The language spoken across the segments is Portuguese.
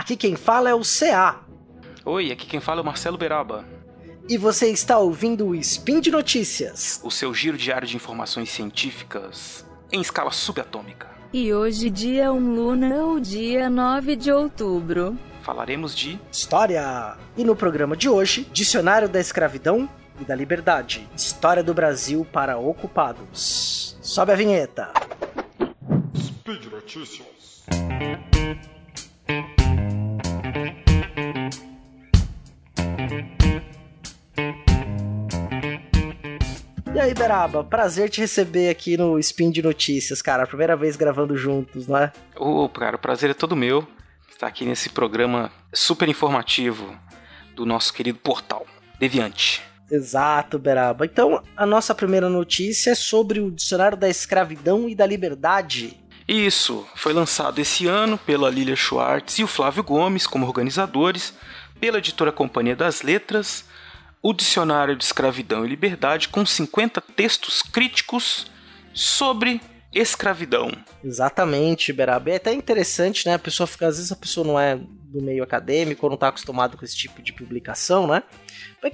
Aqui quem fala é o CA. Oi, aqui quem fala é o Marcelo Beraba. E você está ouvindo o Spin de Notícias, o seu giro diário de informações científicas em escala subatômica. E hoje, dia 1 Luna, ou dia 9 de outubro. Falaremos de História! E no programa de hoje, Dicionário da Escravidão e da Liberdade. História do Brasil para ocupados. Sobe a vinheta. Speed Notícias. E aí, Beraba, prazer te receber aqui no Spin de Notícias, cara. Primeira vez gravando juntos, não é? Ô, cara, o prazer é todo meu estar aqui nesse programa super informativo do nosso querido portal Deviante. Exato, Beraba. Então, a nossa primeira notícia é sobre o Dicionário da Escravidão e da Liberdade. Isso, foi lançado esse ano pela Lilia Schwartz e o Flávio Gomes como organizadores, pela editora Companhia das Letras, o Dicionário de Escravidão e Liberdade com 50 textos críticos sobre escravidão. Exatamente, Beraba. É até interessante, né? A pessoa fica, às vezes a pessoa não é do meio acadêmico, ou não está acostumado com esse tipo de publicação, né?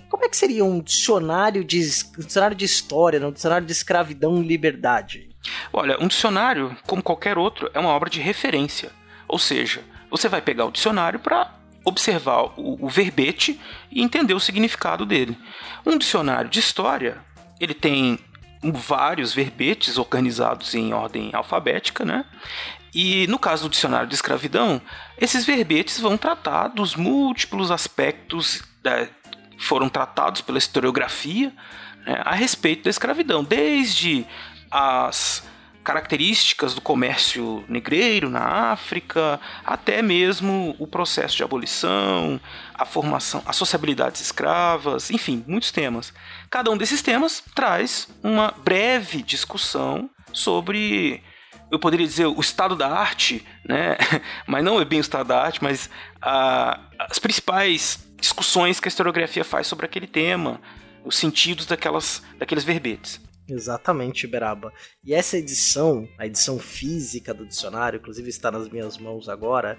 Como é que seria um dicionário de, um dicionário de história, né? um dicionário de escravidão e liberdade? Olha, um dicionário, como qualquer outro, é uma obra de referência. Ou seja, você vai pegar o dicionário para observar o, o verbete e entender o significado dele. Um dicionário de história, ele tem vários verbetes organizados em ordem alfabética, né? E no caso do dicionário de escravidão, esses verbetes vão tratar dos múltiplos aspectos da, foram tratados pela historiografia né, a respeito da escravidão, desde as características do comércio negreiro na África, até mesmo o processo de abolição, a formação, as sociabilidades escravas, enfim, muitos temas. Cada um desses temas traz uma breve discussão sobre eu poderia dizer o estado da arte, né? mas não é bem o estado da arte, mas as principais discussões que a historiografia faz sobre aquele tema, os sentidos daquelas, daqueles verbetes. Exatamente, Beraba. E essa edição, a edição física do dicionário, inclusive está nas minhas mãos agora,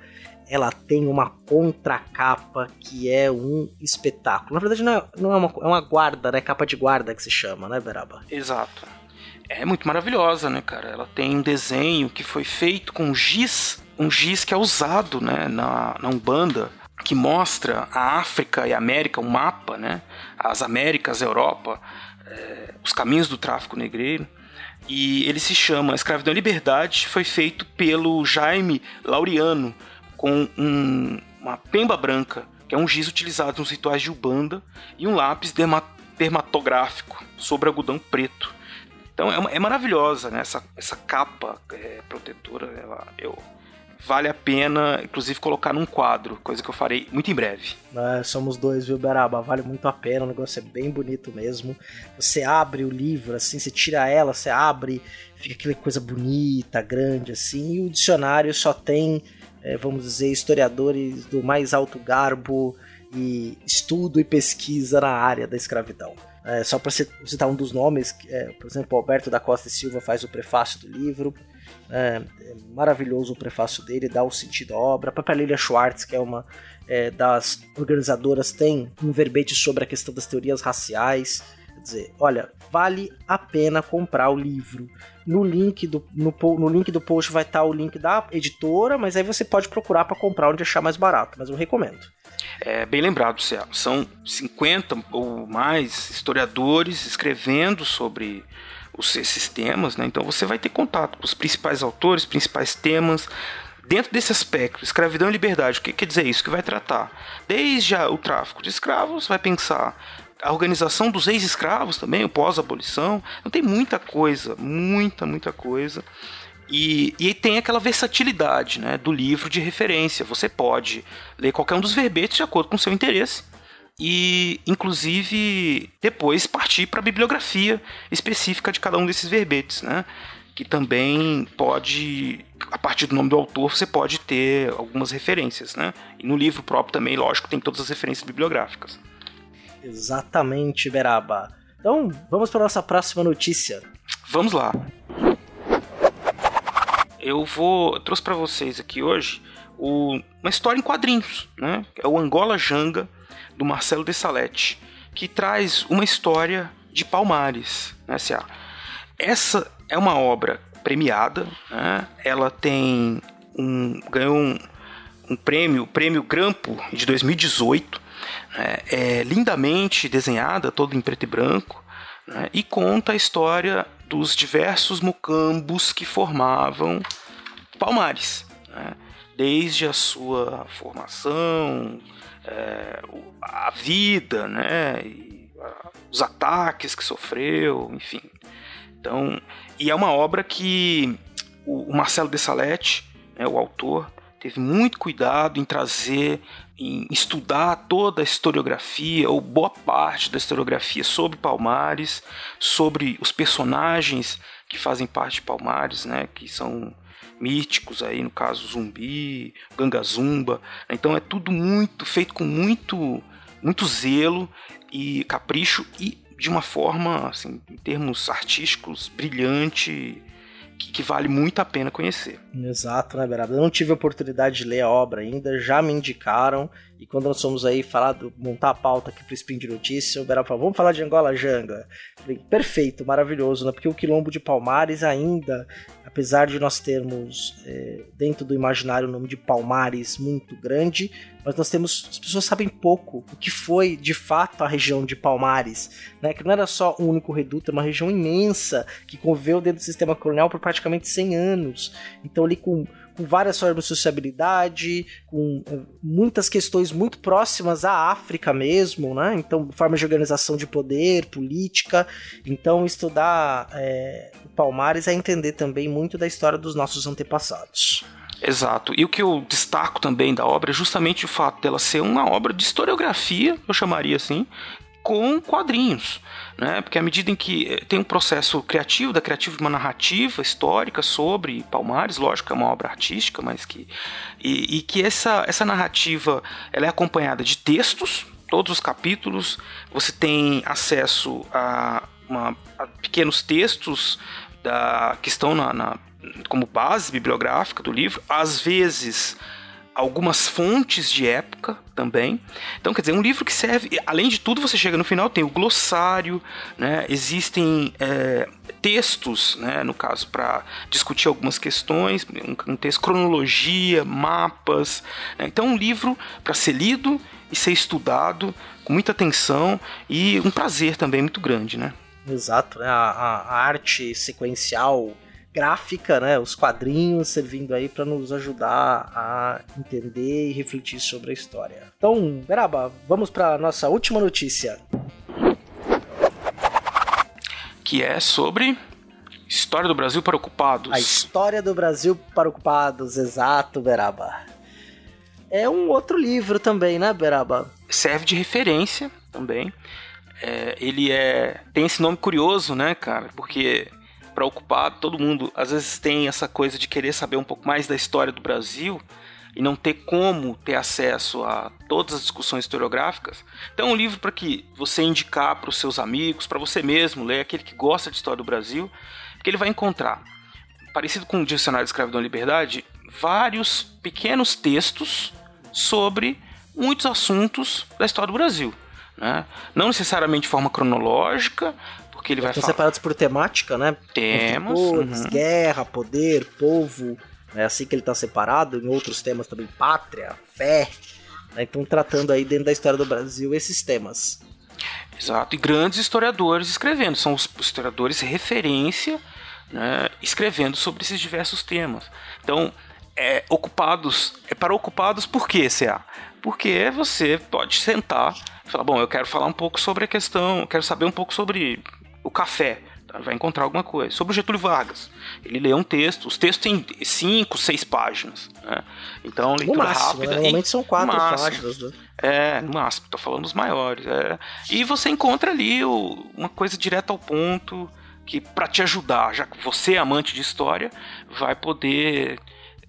ela tem uma contracapa que é um espetáculo. Na verdade, não é, não é, uma, é uma guarda, né? Capa de guarda que se chama, né, Beraba? Exato. É muito maravilhosa, né, cara? Ela tem um desenho que foi feito com giz, um giz que é usado, né, na, na Umbanda, que mostra a África e a América, um mapa, né? As Américas, a Europa, é, os caminhos do tráfico negreiro. E ele se chama Escravidão e Liberdade, foi feito pelo Jaime Laureano, com um, uma pemba branca, que é um giz utilizado nos rituais de Ubanda, e um lápis dermatográfico sobre algodão preto. Então é, é maravilhosa, né? Essa, essa capa é, protetora, ela, eu vale a pena, inclusive, colocar num quadro, coisa que eu farei muito em breve. É, somos dois, viu, Beraba? Vale muito a pena, o negócio é bem bonito mesmo. Você abre o livro, assim, você tira ela, você abre, fica aquela coisa bonita, grande, assim, e o dicionário só tem, é, vamos dizer, historiadores do mais alto garbo e estudo e pesquisa na área da escravidão. É, só para citar um dos nomes, é, por exemplo, Alberto da Costa e Silva faz o prefácio do livro. É, é maravilhoso o prefácio dele, dá o sentido à obra. A própria Lilia Schwartz, que é uma é, das organizadoras, tem um verbete sobre a questão das teorias raciais. Quer dizer, olha, vale a pena comprar o livro. No link do, no, no link do post vai estar o link da editora, mas aí você pode procurar para comprar onde achar mais barato, mas eu recomendo. É bem lembrado. São 50 ou mais historiadores escrevendo sobre os, esses temas, né? Então você vai ter contato com os principais autores, principais temas. Dentro desse aspecto, escravidão e liberdade, o que quer dizer isso? Que vai tratar desde o tráfico de escravos, vai pensar a organização dos ex-escravos também, o pós-abolição. Então tem muita coisa, muita, muita coisa. E, e tem aquela versatilidade né, do livro de referência. Você pode ler qualquer um dos verbetes de acordo com o seu interesse e, inclusive, depois partir para a bibliografia específica de cada um desses verbetes, né? Que também pode, a partir do nome do autor, você pode ter algumas referências, né? E no livro próprio também, lógico, tem todas as referências bibliográficas. Exatamente, Beraba. Então, vamos para nossa próxima notícia. Vamos lá. Eu vou eu trouxe para vocês aqui hoje o, uma história em quadrinhos, né? É o Angola Janga, do Marcelo de Salete, que traz uma história de Palmares, né, S.A. Essa é uma obra premiada, né? ela tem um, ganhou um, um prêmio, o prêmio Grampo de 2018, né? é lindamente desenhada, toda em preto e branco, né? e conta a história dos diversos mucambos que formavam Palmares, né? desde a sua formação, é, a vida, né? E, os ataques que sofreu, enfim. Então, e é uma obra que o, Marcelo Dessalete, né, o autor, teve muito cuidado em trazer, em estudar toda a historiografia, ou boa parte da historiografia sobre Palmares, sobre os personagens que fazem parte de Palmares, né, que são míticos aí, no caso Zumbi, Gangazumba. Então é tudo muito feito com muito muito zelo e capricho e de uma forma, assim, em termos artísticos, brilhante, que, que, vale muito a pena conhecer. Exato, né, Beraba? Eu não tive a oportunidade de ler a obra ainda, já me indicaram, e quando nós fomos aí falar, do, montar a pauta aqui pro Spin de Notícia, o Beraba falou, vamos falar de Angola Janga. Falei, perfeito, maravilhoso, né? Porque o Quilombo de Palmares ainda, apesar de nós termos é, dentro do imaginário o nome de Palmares muito grande, mas nós temos, as pessoas sabem pouco o que foi de fato a região de Palmares, né? Que não era só um único reduto, é uma região imensa que conviveu dentro do sistema colonial por praticamente 100 anos. Então ali com com várias formas de sociabilidade, com eh, muitas questões muito próximas à África mesmo, né? Então, formas de organização de poder, política. Então, estudar é, Palmares é entender também muito da história dos nossos antepassados. Exato. E o que eu destaco também da obra é justamente o fato dela ser uma obra de historiografia, eu chamaria assim, com quadrinhos. Né? Porque à medida em que eh, tem um processo criativo, da criativa de uma narrativa histórica sobre Palmares, lógico é uma obra artística, mas que. E, e que essa, essa narrativa ela é acompanhada de textos, todos os capítulos, você tem acesso a, uma, a pequenos textos da, que estão na, na, como base bibliográfica do livro, às vezes algumas fontes de época também. Então, quer dizer, um livro que serve, além de tudo, você chega no final, tem o glossário, né? existem é, textos, né? no caso, para discutir algumas questões, um, um texto, cronologia, mapas. Né? Então, um livro para ser lido e ser estudado com muita atenção e um prazer também muito grande, né? Exato, né? a, a, a arte sequencial gráfica, né, os quadrinhos servindo aí para nos ajudar a entender e refletir sobre a história. Então, Beraba, vamos para nossa última notícia. Que é sobre História do Brasil para Ocupados. A História do Brasil para Ocupados, exato, Beraba. É um outro livro também, né, Beraba? Serve de referência também. É, ele é tem esse nome curioso, né, cara? Porque para ocupar, todo mundo às vezes tem essa coisa de querer saber um pouco mais da história do Brasil e não ter como ter acesso a todas as discussões historiográficas. Então, um livro para que você indicar para os seus amigos, para você mesmo ler, aquele que gosta de história do Brasil, que ele vai encontrar, parecido com o Dicionário de Escravidão e Liberdade, vários pequenos textos sobre muitos assuntos da história do Brasil. Né? Não necessariamente de forma cronológica, porque ele vai Estão separados por temática, né? Temos. Cores, uhum. Guerra, poder, povo. É assim que ele está separado. Em outros temas também, pátria, fé. Né? Então, tratando aí dentro da história do Brasil esses temas. Exato. E grandes historiadores escrevendo. São os historiadores referência né, escrevendo sobre esses diversos temas. Então, é, ocupados. É para ocupados por quê, CA? Porque você pode sentar e falar, bom, eu quero falar um pouco sobre a questão, quero saber um pouco sobre o café. Tá? Vai encontrar alguma coisa. Sobre o Getúlio Vargas. Ele lê um texto. Os textos têm cinco, seis páginas. Né? Então, leitura máximo, rápida. Né? Normalmente são quatro páginas. Né? É, no máximo. Estou falando dos maiores. É. E você encontra ali o, uma coisa direta ao ponto que para te ajudar, já que você é amante de história, vai poder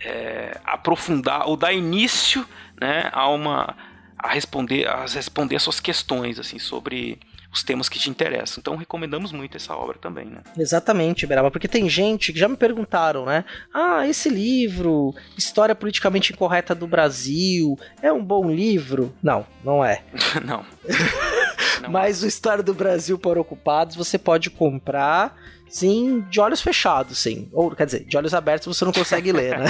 é, aprofundar ou dar início né, a uma a responder a responder as suas questões assim sobre os temas que te interessam. Então recomendamos muito essa obra também, né? Exatamente, Beraba, porque tem gente que já me perguntaram, né? Ah, esse livro, História Politicamente Incorreta do Brasil, é um bom livro? Não, não é. não. não. Mas o História do Brasil para Ocupados você pode comprar Sim, de olhos fechados, sim. Ou, quer dizer, de olhos abertos você não consegue ler, né?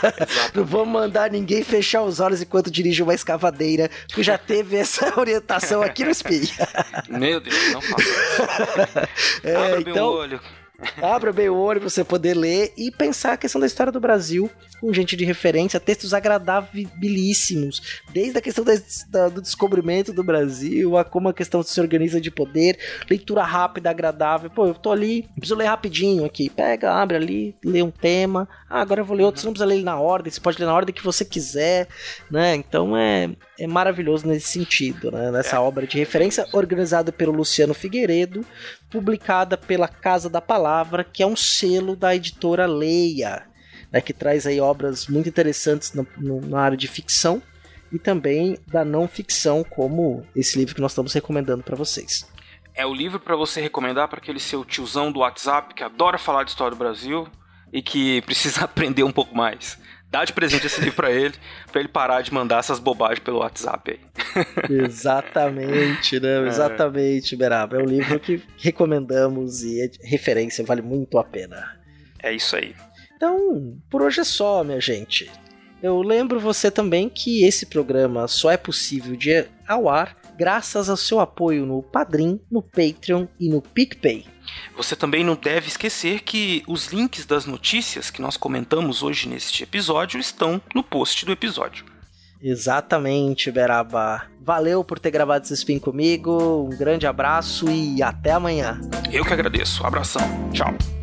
não vou mandar ninguém fechar os olhos enquanto dirige uma escavadeira, porque já teve essa orientação aqui no SPI. Meu Deus, não faça é, Abra então, meu olho. Abra bem o olho para você poder ler e pensar a questão da história do Brasil com gente de referência, textos agradabilíssimos, desde a questão da, da, do descobrimento do Brasil, a como a questão se organiza de poder, leitura rápida, agradável. Pô, eu tô ali, preciso ler rapidinho aqui. Pega, abre ali, lê um tema. Ah, agora eu vou ler outro, você não precisa ler ele na ordem, você pode ler na ordem que você quiser, né? Então é, é maravilhoso nesse sentido, né? Nessa é. obra de referência, organizada pelo Luciano Figueiredo, publicada pela Casa da Palavra, que é um selo da editora Leia né, que traz aí obras muito interessantes no, no, na área de ficção e também da não ficção, como esse livro que nós estamos recomendando para vocês. É o livro para você recomendar para aquele seu tiozão do WhatsApp que adora falar de história do Brasil e que precisa aprender um pouco mais. Dá de presente esse livro para ele, para ele parar de mandar essas bobagens pelo WhatsApp aí. Exatamente, né? É. Exatamente, Beraba. É um livro que recomendamos e é referência, vale muito a pena. É isso aí. Então, por hoje é só, minha gente. Eu lembro você também que esse programa só é possível de ir ao ar graças ao seu apoio no Padrim, no Patreon e no PicPay. Você também não deve esquecer que os links das notícias que nós comentamos hoje neste episódio estão no post do episódio. Exatamente, Beraba. Valeu por ter gravado esse spin comigo. Um grande abraço e até amanhã. Eu que agradeço. Abração. Tchau.